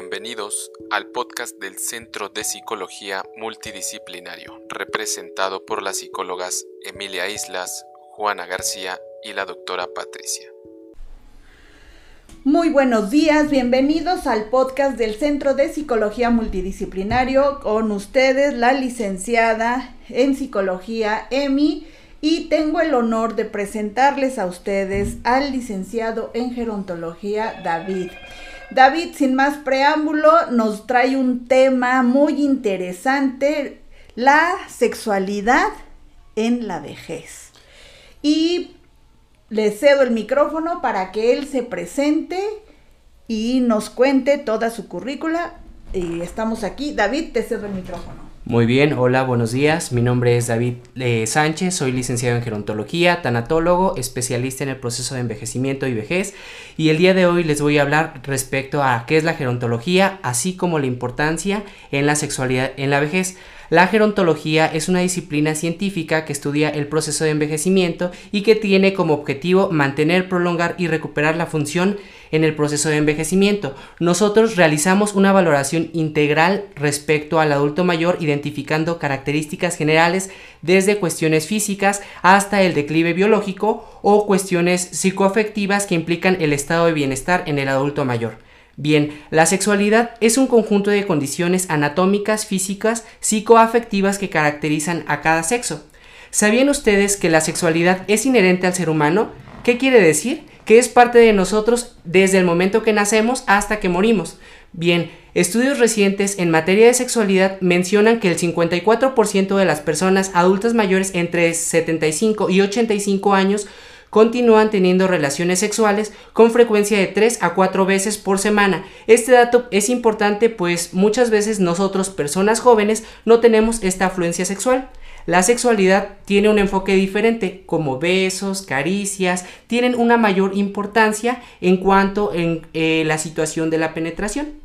Bienvenidos al podcast del Centro de Psicología Multidisciplinario, representado por las psicólogas Emilia Islas, Juana García y la doctora Patricia. Muy buenos días, bienvenidos al podcast del Centro de Psicología Multidisciplinario con ustedes la licenciada en psicología Emi y tengo el honor de presentarles a ustedes al licenciado en gerontología David. David, sin más preámbulo, nos trae un tema muy interesante, la sexualidad en la vejez. Y le cedo el micrófono para que él se presente y nos cuente toda su currícula. Y estamos aquí. David, te cedo el micrófono. Muy bien, hola, buenos días. Mi nombre es David eh, Sánchez, soy licenciado en gerontología, tanatólogo, especialista en el proceso de envejecimiento y vejez. Y el día de hoy les voy a hablar respecto a qué es la gerontología, así como la importancia en la sexualidad en la vejez. La gerontología es una disciplina científica que estudia el proceso de envejecimiento y que tiene como objetivo mantener, prolongar y recuperar la función en el proceso de envejecimiento. Nosotros realizamos una valoración integral respecto al adulto mayor identificando características generales desde cuestiones físicas hasta el declive biológico o cuestiones psicoafectivas que implican el estado de bienestar en el adulto mayor. Bien, la sexualidad es un conjunto de condiciones anatómicas, físicas, psicoafectivas que caracterizan a cada sexo. ¿Sabían ustedes que la sexualidad es inherente al ser humano? ¿Qué quiere decir? Que es parte de nosotros desde el momento que nacemos hasta que morimos. Bien, estudios recientes en materia de sexualidad mencionan que el 54% de las personas adultas mayores entre 75 y 85 años continúan teniendo relaciones sexuales con frecuencia de 3 a 4 veces por semana. Este dato es importante pues muchas veces nosotros, personas jóvenes, no tenemos esta afluencia sexual. La sexualidad tiene un enfoque diferente, como besos, caricias, tienen una mayor importancia en cuanto en eh, la situación de la penetración.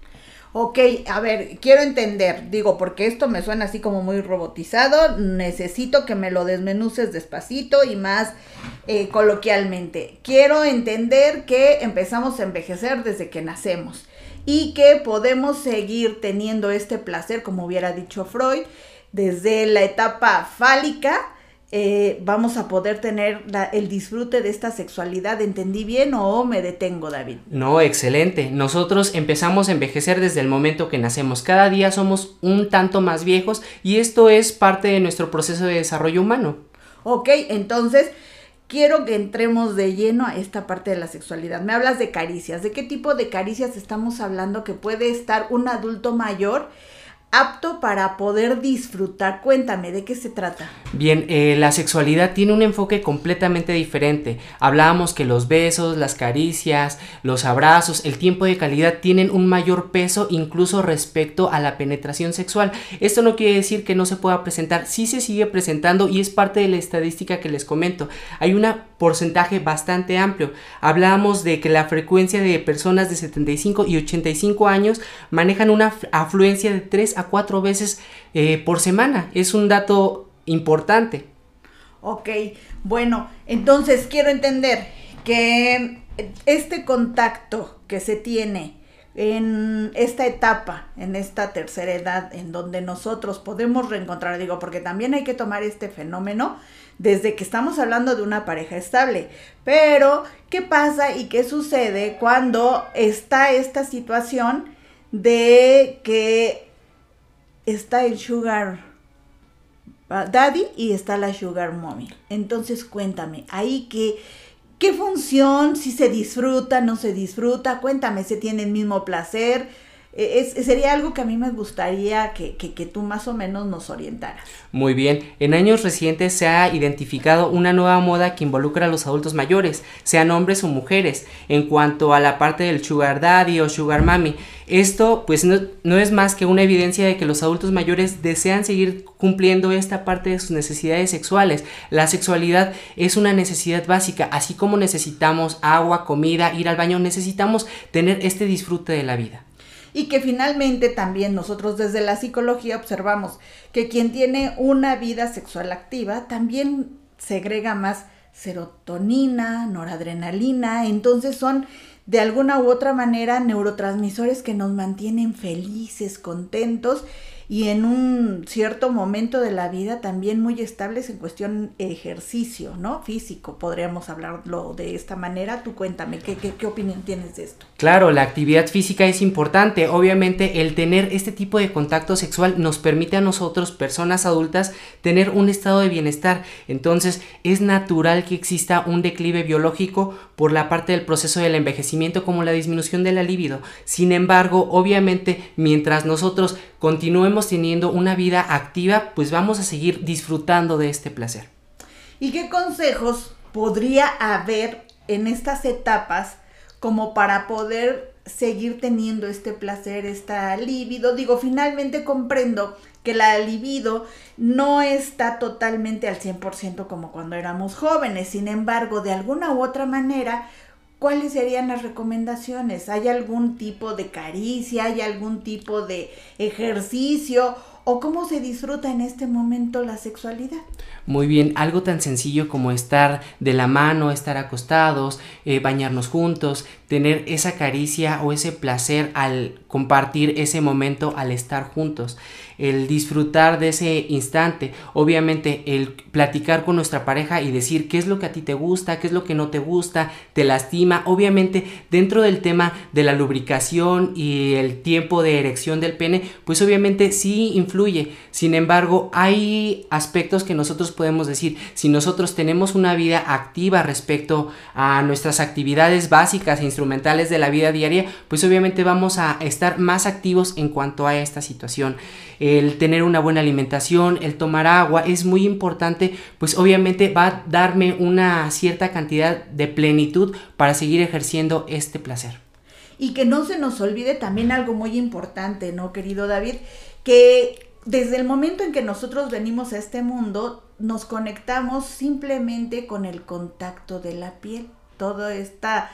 Ok, a ver, quiero entender, digo, porque esto me suena así como muy robotizado, necesito que me lo desmenuces despacito y más eh, coloquialmente. Quiero entender que empezamos a envejecer desde que nacemos y que podemos seguir teniendo este placer, como hubiera dicho Freud, desde la etapa fálica eh, vamos a poder tener el disfrute de esta sexualidad. ¿Entendí bien o me detengo, David? No, excelente. Nosotros empezamos a envejecer desde el momento que nacemos. Cada día somos un tanto más viejos y esto es parte de nuestro proceso de desarrollo humano. Ok, entonces quiero que entremos de lleno a esta parte de la sexualidad. Me hablas de caricias. ¿De qué tipo de caricias estamos hablando que puede estar un adulto mayor? Apto para poder disfrutar. Cuéntame, ¿de qué se trata? Bien, eh, la sexualidad tiene un enfoque completamente diferente. Hablábamos que los besos, las caricias, los abrazos, el tiempo de calidad tienen un mayor peso incluso respecto a la penetración sexual. Esto no quiere decir que no se pueda presentar, sí se sigue presentando y es parte de la estadística que les comento. Hay un porcentaje bastante amplio. Hablábamos de que la frecuencia de personas de 75 y 85 años manejan una afluencia de 3 a cuatro veces eh, por semana. Es un dato importante. Ok, bueno, entonces quiero entender que este contacto que se tiene en esta etapa, en esta tercera edad, en donde nosotros podemos reencontrar, digo, porque también hay que tomar este fenómeno desde que estamos hablando de una pareja estable. Pero, ¿qué pasa y qué sucede cuando está esta situación de que está el sugar daddy y está la sugar mommy. Entonces cuéntame, ahí qué, qué función, si se disfruta, no se disfruta, cuéntame, se tiene el mismo placer, es, sería algo que a mí me gustaría que, tú más o menos nos orientaras. Muy bien, en años recientes se ha identificado una nueva moda que involucra a los adultos mayores, sean hombres o mujeres, en cuanto a la parte del sugar daddy o sugar mami. Esto pues no, no es más que una evidencia de que los adultos mayores desean seguir cumpliendo esta parte de sus necesidades sexuales. La sexualidad es una necesidad básica, así como necesitamos agua, comida, ir al baño, necesitamos tener este disfrute de la vida y que finalmente también nosotros desde la psicología observamos que quien tiene una vida sexual activa también segrega más serotonina, noradrenalina, entonces son de alguna u otra manera neurotransmisores que nos mantienen felices, contentos y en un cierto momento de la vida también muy estables en cuestión ejercicio, ¿no? Físico, podríamos hablarlo de esta manera. Tú cuéntame, ¿qué, qué, qué opinión tienes de esto? Claro, la actividad física es importante. Obviamente el tener este tipo de contacto sexual nos permite a nosotros, personas adultas, tener un estado de bienestar. Entonces es natural que exista un declive biológico por la parte del proceso del envejecimiento como la disminución de la libido. Sin embargo, obviamente, mientras nosotros continuemos teniendo una vida activa, pues vamos a seguir disfrutando de este placer. ¿Y qué consejos podría haber en estas etapas como para poder seguir teniendo este placer, esta libido? Digo, finalmente comprendo que la libido no está totalmente al 100% como cuando éramos jóvenes. Sin embargo, de alguna u otra manera, ¿cuáles serían las recomendaciones? ¿Hay algún tipo de caricia? ¿Hay algún tipo de ejercicio? ¿O cómo se disfruta en este momento la sexualidad? Muy bien, algo tan sencillo como estar de la mano, estar acostados, eh, bañarnos juntos, tener esa caricia o ese placer al compartir ese momento, al estar juntos el disfrutar de ese instante, obviamente el platicar con nuestra pareja y decir qué es lo que a ti te gusta, qué es lo que no te gusta, te lastima, obviamente dentro del tema de la lubricación y el tiempo de erección del pene, pues obviamente sí influye, sin embargo hay aspectos que nosotros podemos decir, si nosotros tenemos una vida activa respecto a nuestras actividades básicas e instrumentales de la vida diaria, pues obviamente vamos a estar más activos en cuanto a esta situación el tener una buena alimentación, el tomar agua, es muy importante, pues obviamente va a darme una cierta cantidad de plenitud para seguir ejerciendo este placer. Y que no se nos olvide también algo muy importante, ¿no, querido David? Que desde el momento en que nosotros venimos a este mundo, nos conectamos simplemente con el contacto de la piel. Toda esta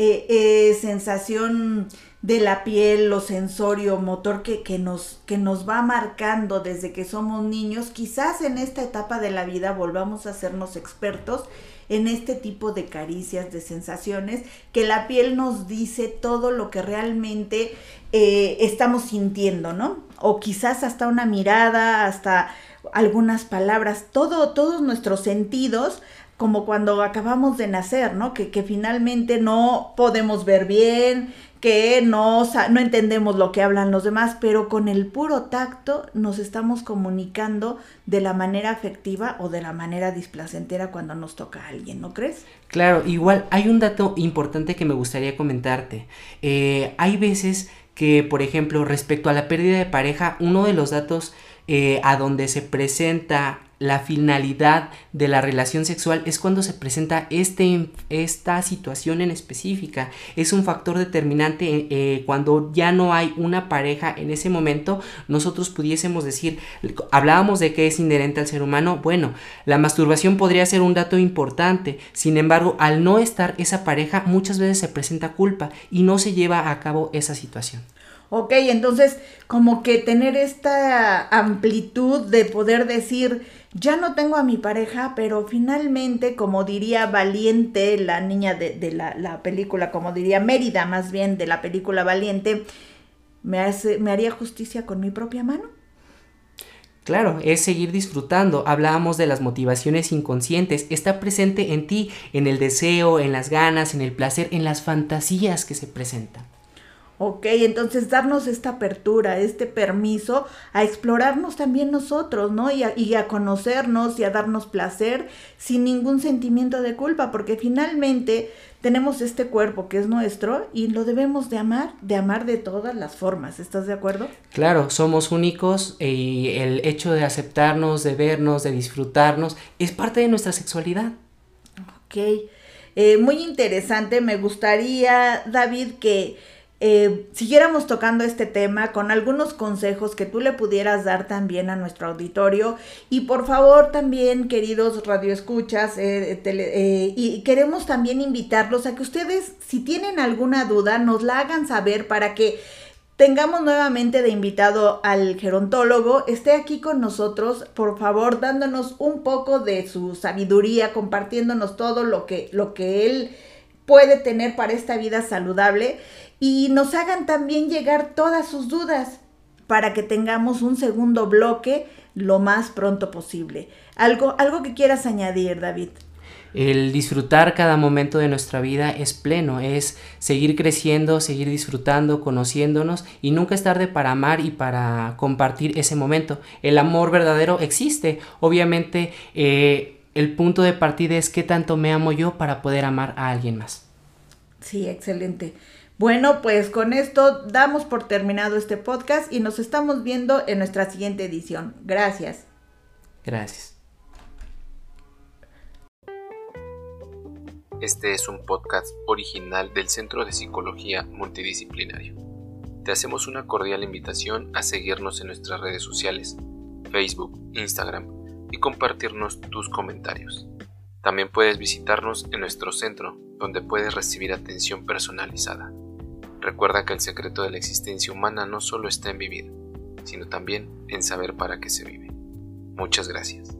eh, eh, sensación de la piel, lo sensorio, motor que, que, nos, que nos va marcando desde que somos niños, quizás en esta etapa de la vida volvamos a hacernos expertos en este tipo de caricias, de sensaciones, que la piel nos dice todo lo que realmente eh, estamos sintiendo, ¿no? O quizás hasta una mirada, hasta algunas palabras, todo, todos nuestros sentidos como cuando acabamos de nacer, ¿no? Que, finalmente no podemos ver bien, que no, no entendemos lo que hablan los demás, pero con el puro tacto nos estamos comunicando de la manera afectiva o de la manera displacentera cuando nos toca a alguien, ¿no crees? Claro, igual hay un dato importante que me gustaría comentarte. Eh, hay veces que, por ejemplo, respecto a la pérdida de pareja, uno de los datos eh, a donde se presenta la finalidad de la relación sexual es cuando se presenta este, esta situación en específica. Es un factor determinante eh, cuando ya no hay una pareja en ese momento. Nosotros pudiésemos decir, hablábamos de que es inherente al ser humano. Bueno, la masturbación podría ser un dato importante. Sin embargo, al no estar esa pareja, muchas veces se presenta culpa y no se lleva a cabo esa situación. Ok, entonces como que tener esta amplitud de poder decir, ya no tengo a mi pareja, pero finalmente, como diría Valiente, la niña de, la, película, como diría Mérida más bien de la película Valiente, ¿me, hace, ¿me haría justicia con mi propia mano? Claro, es seguir disfrutando. Hablábamos de las motivaciones inconscientes. Está presente en ti, en el deseo, en las ganas, en el placer, en las fantasías que se presentan. Ok, entonces darnos esta apertura, este permiso a explorarnos también nosotros, ¿no? Y a, y a, conocernos y a darnos placer sin ningún sentimiento de culpa, porque finalmente tenemos este cuerpo que es nuestro y lo debemos de amar, de amar de todas las formas, ¿estás de acuerdo? Claro, somos únicos y el hecho de aceptarnos, de vernos, de disfrutarnos, es parte de nuestra sexualidad. Ok, eh, muy interesante, me gustaría, David, que eh, siguiéramos tocando este tema con algunos consejos que tú le pudieras dar también a nuestro auditorio. Y por favor también queridos radioescuchas eh, eh, y queremos también invitarlos a que ustedes si tienen alguna duda nos la hagan saber para que tengamos nuevamente de invitado al gerontólogo, esté aquí con nosotros, por favor, dándonos un poco de su sabiduría, compartiéndonos todo lo que, lo que él puede tener para esta vida saludable y nos hagan también llegar todas sus dudas para que tengamos un segundo bloque lo más pronto posible. Algo, algo que quieras añadir, David. El disfrutar cada momento de nuestra vida es pleno, es seguir creciendo, seguir disfrutando, conociéndonos y nunca es tarde para amar y para compartir ese momento. El amor verdadero existe. Obviamente eh, el punto de partida es qué tanto me amo yo para poder amar a alguien más. Sí, excelente. Bueno, pues con esto damos por terminado este podcast y nos estamos viendo en nuestra siguiente edición. Gracias. Gracias. Este es un podcast original del Centro de Psicología Multidisciplinario. Te hacemos una cordial invitación a seguirnos en nuestras redes sociales, Facebook, Instagram y compartirnos tus comentarios. También puedes visitarnos en nuestro centro, donde puedes recibir atención personalizada. Recuerda que el secreto de la existencia humana no solo está en vivir, sino también en saber para qué se vive. Muchas gracias.